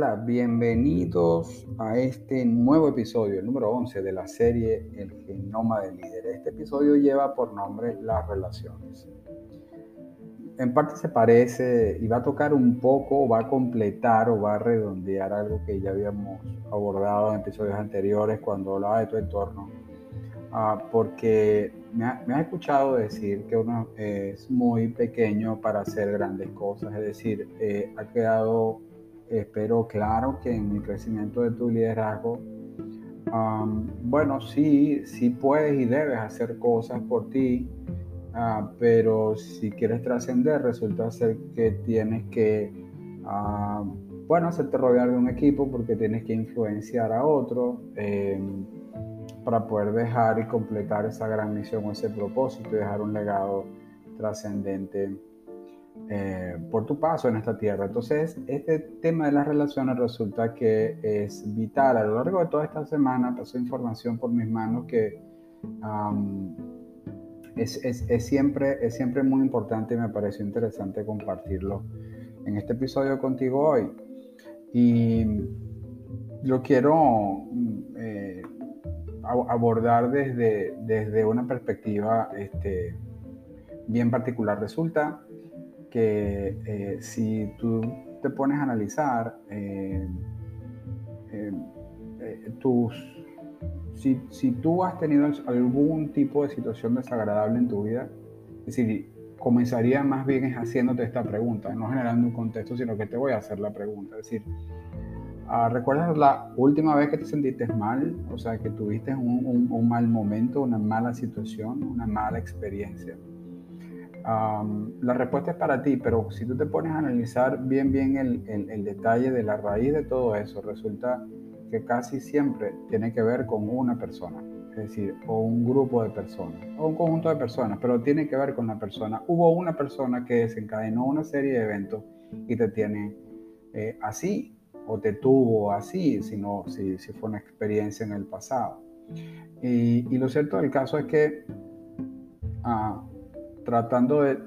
Hola, bienvenidos a este nuevo episodio, el número 11 de la serie El Genoma del Líder. Este episodio lleva por nombre Las Relaciones. En parte se parece y va a tocar un poco, va a completar o va a redondear algo que ya habíamos abordado en episodios anteriores cuando hablaba de tu entorno. Ah, porque me ha, escuchado decir que uno es muy pequeño para hacer grandes cosas, es decir, eh, ha quedado espero claro que en el crecimiento de tu liderazgo, bueno, sí, sí puedes y debes hacer cosas por ti, ah, pero si quieres trascender, resulta ser que tienes que, uh, bueno, hacerte rodear de un equipo porque tienes que influenciar a otro em, para poder dejar y completar esa gran misión o ese propósito y dejar un legado trascendente eh, por tu paso en esta tierra. Entonces, este tema de las relaciones resulta que es vital. A lo largo de toda esta semana pasó información por mis manos que es, es, es, siempre, es siempre muy importante y me pareció interesante compartirlo en este episodio contigo hoy. Y lo quiero eh, abordar desde, desde una perspectiva este, bien particular. Resulta que eh, si tú te pones a analizar eh, eh, tus, si, si, tú has tenido algún tipo de situación desagradable en tu vida, es decir, comenzaría más bien haciéndote esta pregunta, no generando un contexto, sino que te voy a hacer la pregunta. Es decir, ah, ¿recuerdas la última vez que te sentiste mal? O sea, que tuviste un, un mal momento, una mala situación, una mala experiencia la respuesta es para ti, pero si tú te pones a analizar bien, bien el, el, detalle de la raíz de todo eso, resulta que casi siempre tiene que ver con una persona, es decir, o un grupo de personas, o un conjunto de personas, pero tiene que ver con la persona. Hubo una persona que desencadenó una serie de eventos y te tiene eh, así, o te tuvo así, si, si, si fue una experiencia en el pasado. Y, y lo cierto del caso es que ah, tratando de,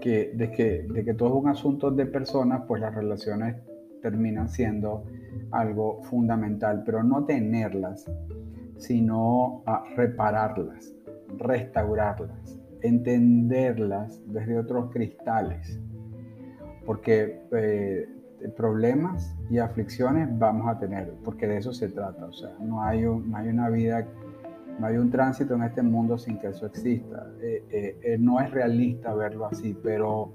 que, de, que, de que todo es un asunto de personas, pues las relaciones terminan siendo algo fundamental, pero no tenerlas, sino a repararlas, restaurarlas, entenderlas desde otros cristales, porque eh, problemas y aflicciones vamos a tener, porque de eso se trata, o sea, no hay, no hay una vida no hay un tránsito en este mundo sin que eso exista. Eh, eh, eh, no es realista verlo así, pero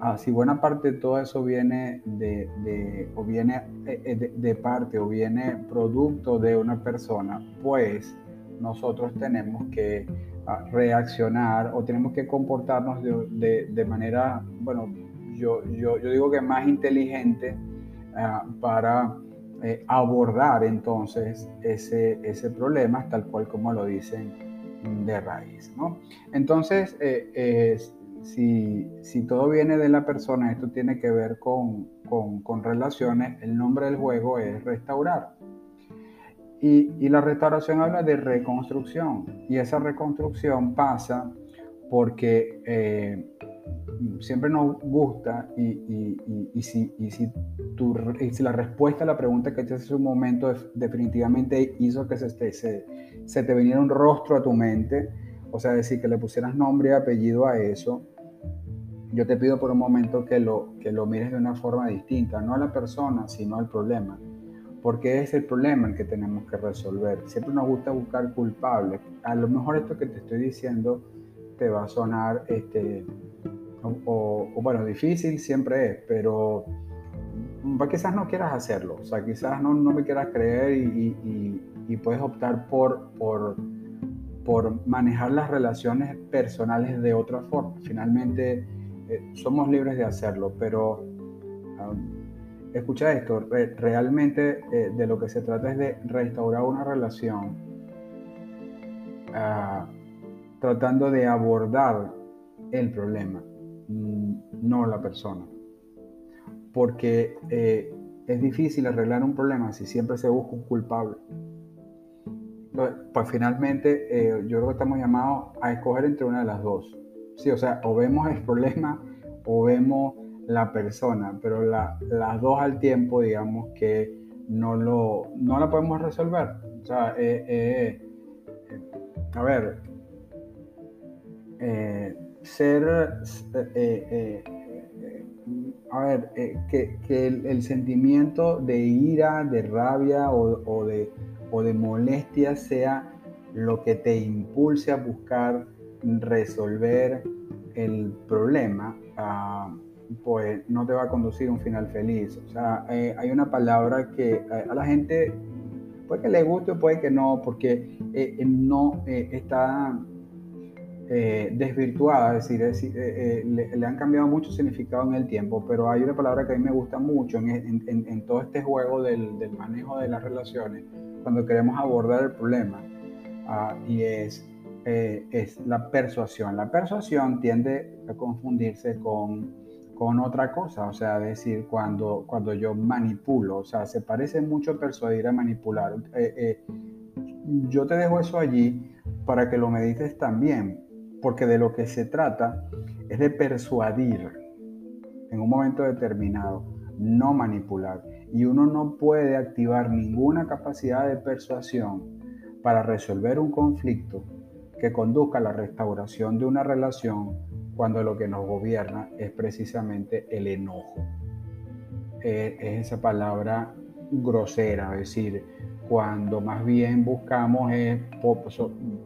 ah, si buena parte de todo eso viene de, o viene de, parte o viene producto de una persona, pues nosotros tenemos que ah, reaccionar o tenemos que comportarnos de, manera, bueno, yo, yo, yo, digo que más inteligente ah, para eh, abordar entonces ese, ese problema tal cual como lo dicen de raíz. ¿no? Entonces, eh, si, si, todo viene de la persona, esto tiene que ver con, con, relaciones, el nombre del juego es restaurar. Y, y, la restauración habla de reconstrucción. Y esa reconstrucción pasa porque eh, siempre nos gusta y, y, y, si, si, tu, si, la respuesta a la pregunta que te hace un momento definitivamente hizo que se, te viniera un rostro a tu mente, o sea, decir, que le pusieras nombre y apellido a eso, yo te pido por un momento que lo, que lo mires de una forma distinta, no a la persona, sino al problema. Porque es el problema el que tenemos que resolver. Siempre nos gusta buscar culpables. A lo mejor esto que te estoy diciendo te va a sonar este, o, bueno, difícil siempre es, pero quizás no quieras hacerlo, o sea, quizás no, no me quieras creer y, puedes optar por, por, por, manejar las relaciones personales de otra forma. Finalmente, eh, somos libres de hacerlo, pero um, escucha esto, realmente eh, de lo que se trata es de restaurar una relación uh, tratando de abordar el problema Mm, no la persona. Porque eh, es difícil arreglar un problema si siempre se busca un culpable. Pues finalmente eh, yo creo que estamos llamados a escoger entre una de las dos. Sí, o sea, o vemos el problema o vemos la persona, pero las dos al tiempo, digamos que no, lo, no la podemos resolver. O sea, eh, a ver, eh, ser, a ver, que, el, sentimiento de ira, de rabia o, de, o de molestia sea lo que te impulse a buscar resolver el problema, ah, pues no te va a conducir a un final feliz. O sea, eh, hay una palabra que eh, a la gente puede que le guste o puede que no, porque eh, no está desvirtuada, es decir, le, han cambiado mucho significado en el tiempo, pero hay una palabra que a mí me gusta mucho en, todo este juego del, del, manejo de las relaciones, cuando queremos abordar el problema, ah, y es es la persuasión. La persuasión tiende a confundirse con con otra cosa, o sea, decir, cuando, cuando yo manipulo, o sea, se parece mucho persuadir a manipular. Eh, eh, yo te dejo eso allí para que lo medites también, porque de lo que se trata es de persuadir en un momento determinado, no manipular. Y uno no puede activar ninguna capacidad de persuasión para resolver un conflicto que conduzca a la restauración de una relación cuando lo que nos gobierna es precisamente el enojo. Es, esa palabra grosera, es decir, cuando más bien buscamos es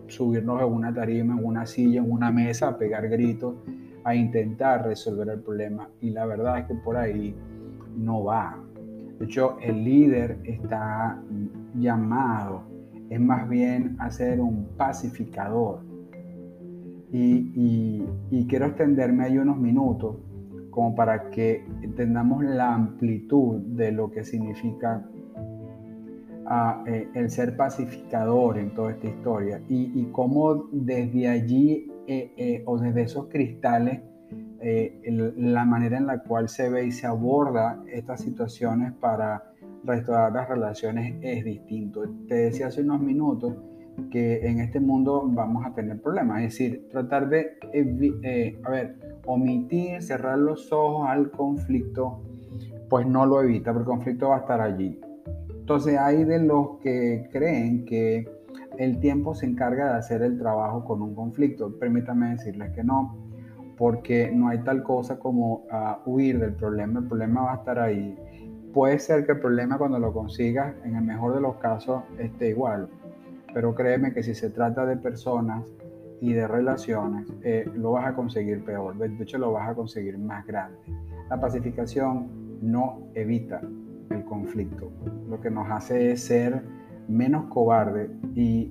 subirnos en una tarima, en una silla, en una mesa, a pegar gritos, a intentar resolver el problema. Y la verdad es que por ahí no va. De hecho, el líder está llamado, es más bien a ser un pacificador y, quiero extenderme ahí unos minutos como para que entendamos la amplitud de lo que significa ah, eh, el ser pacificador en toda esta historia y, cómo desde allí eh, eh, o desde esos cristales la manera en la cual se ve y se aborda estas situaciones para restaurar las relaciones es distinto. Te decía hace unos minutos que en este mundo vamos a tener problemas. Es decir, tratar de, eh, a ver, omitir, cerrar los ojos al conflicto, pues no lo evita, porque el conflicto va a estar allí. Entonces hay de los que creen que el tiempo se encarga de hacer el trabajo con un conflicto. Permítame decirles que no, porque no hay tal cosa como ah, huir del problema, el problema va a estar ahí. Puede ser que el problema cuando lo consigas, en el mejor de los casos, esté igual, pero créeme que si se trata de personas y de relaciones, eh, lo vas a conseguir peor, de hecho lo vas a conseguir más grande. La pacificación no evita el conflicto, lo que nos hace es ser menos cobarde y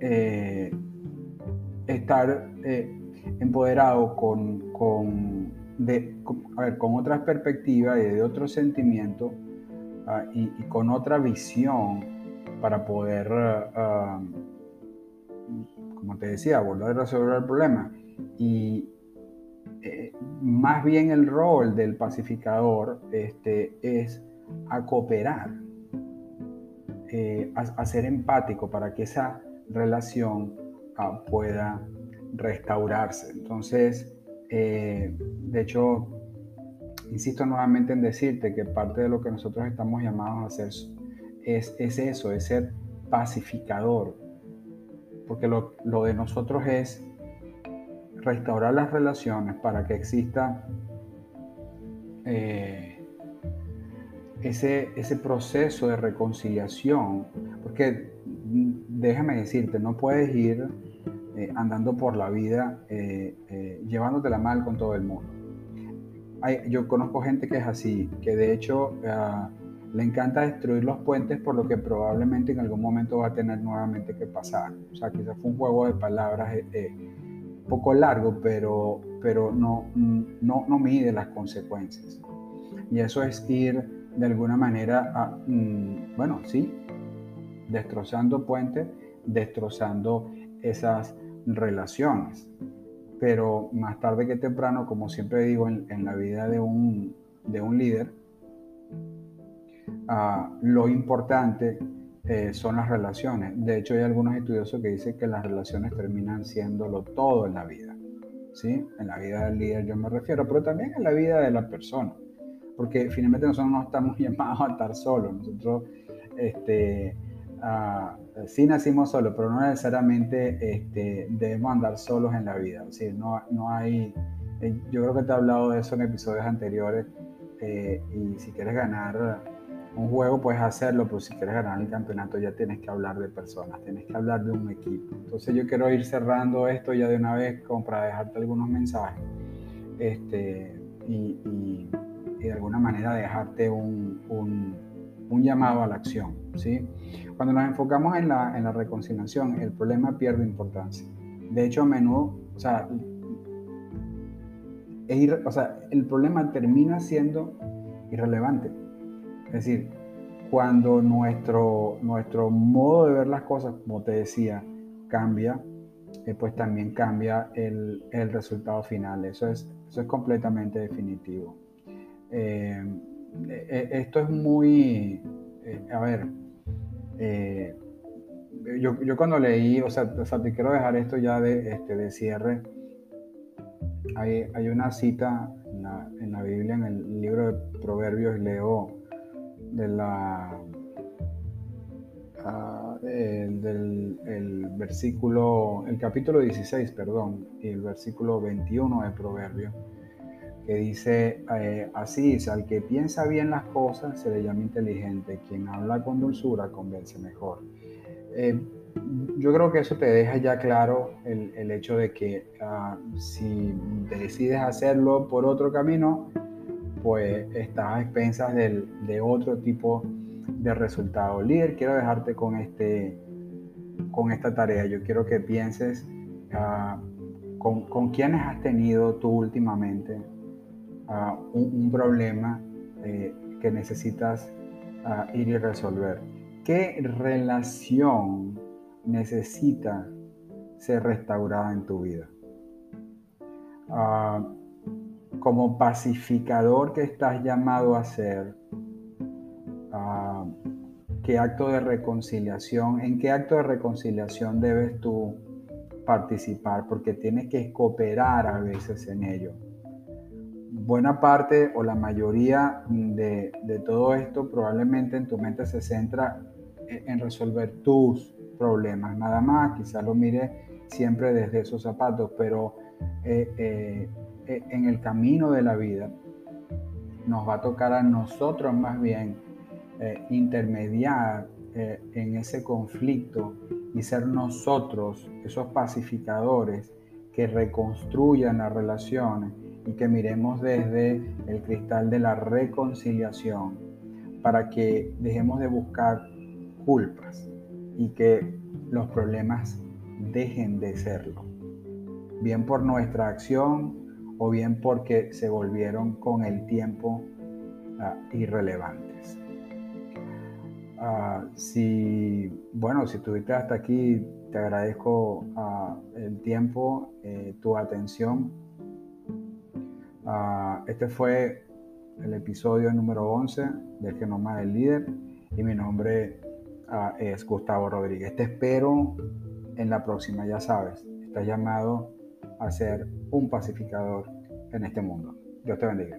eh, estar eh, empoderado con, con, con, otras perspectivas y de otros sentimientos ah, y con otra visión para poder, ah, como te decía, volver a resolver el problema. Y eh, más bien el rol del pacificador este, es a cooperar, eh, a, ser empático para que esa relación ah, pueda restaurarse. Entonces, eh, de hecho, insisto nuevamente en decirte que parte de lo que nosotros estamos llamados a hacer es, eso, es ser pacificador. Porque lo, de nosotros es restaurar las relaciones para que exista eh, ese, ese proceso de reconciliación. Porque mm, déjame decirte, no puedes ir eh, andando por la vida eh, llevándotela mal con todo el mundo. yo conozco gente que es así, que de hecho ah, le encanta destruir los puentes por lo que probablemente en algún momento va a tener nuevamente que pasar. O sea, quizás fue un juego de palabras eh, eh, poco largo, pero, pero no, no, no mide las consecuencias. Y eso es ir de alguna manera, a, mm, bueno, sí, destrozando puentes, destrozando esas relaciones. Pero más tarde que temprano, como siempre digo en, en la vida de un, de un líder, lo importante eh, son las relaciones. De hecho, hay algunos estudiosos que dicen que las relaciones terminan siéndolo todo en la vida. ¿sí? En la vida del líder yo me refiero, pero también en la vida de la persona, porque finalmente nosotros no estamos llamados a estar solos, nosotros este, uh, sí nacimos solos, pero no necesariamente este, debemos andar solos en la vida, ¿sí? no, no hay, eh, yo creo que te he hablado de eso en episodios anteriores, eh, y si quieres ganar un juego puedes hacerlo, pero si quieres ganar el campeonato ya tienes que hablar de personas, tienes que hablar de un equipo. Entonces yo quiero ir cerrando esto ya de una vez como para dejarte algunos mensajes este, y, de alguna manera dejarte un, un, llamado a la acción. ¿sí? Cuando nos enfocamos en la, en la reconciliación, el problema pierde importancia. De hecho, a menudo, o sea, o sea, el problema termina siendo irrelevante es decir, cuando nuestro, nuestro modo de ver las cosas, como te decía, cambia, eh, pues también cambia el, el, resultado final. Eso es, eso es completamente definitivo. Eh, eh, esto es muy, a ver, yo, yo, cuando leí, o sea, o sea, te quiero dejar esto ya de, este, de cierre. Hay, hay una cita en la, en la Biblia, en el libro de Proverbios, leo de la ah, del el versículo, el capítulo 16, perdón, y el versículo 21 de Proverbio, que dice eh, así, dice, al que piensa bien las cosas se le llama inteligente, quien habla con dulzura convence mejor. Eh, yo creo que eso te deja ya claro el, el hecho de que ah, si decides hacerlo por otro camino, pues estás a expensas de otro tipo de resultado. Líder, quiero dejarte con, este, con esta tarea. Yo quiero que pienses ah, con, con quiénes has tenido tú últimamente ah, un, problema eh, que necesitas ah, ir y resolver. ¿Qué relación necesita ser restaurada en tu vida? Como pacificador que estás llamado a ser, ah, ¿qué acto de reconciliación, en qué acto de reconciliación debes tú participar? Porque tienes que cooperar a veces en ello. Buena parte o la mayoría de, de todo esto probablemente en tu mente se centra en resolver tus problemas, nada más, quizás lo mire siempre desde esos zapatos, pero eh, eh, en el camino de la vida, nos va a tocar a nosotros más bien eh, intermediar eh, en ese conflicto y ser nosotros esos pacificadores que reconstruyan las relaciones y que miremos desde el cristal de la reconciliación para que dejemos de buscar culpas y que los problemas dejen de serlo. Bien por nuestra acción, o bien porque se volvieron con el tiempo ah, irrelevantes. Uh, si, bueno, si estuviste hasta aquí, te agradezco ah, el tiempo, eh, tu atención. este fue el episodio número 11 del Genoma del Líder y mi nombre es Gustavo Rodríguez. Te espero en la próxima, ya sabes, estás llamado a ser un pacificador en este mundo. Dios te bendiga.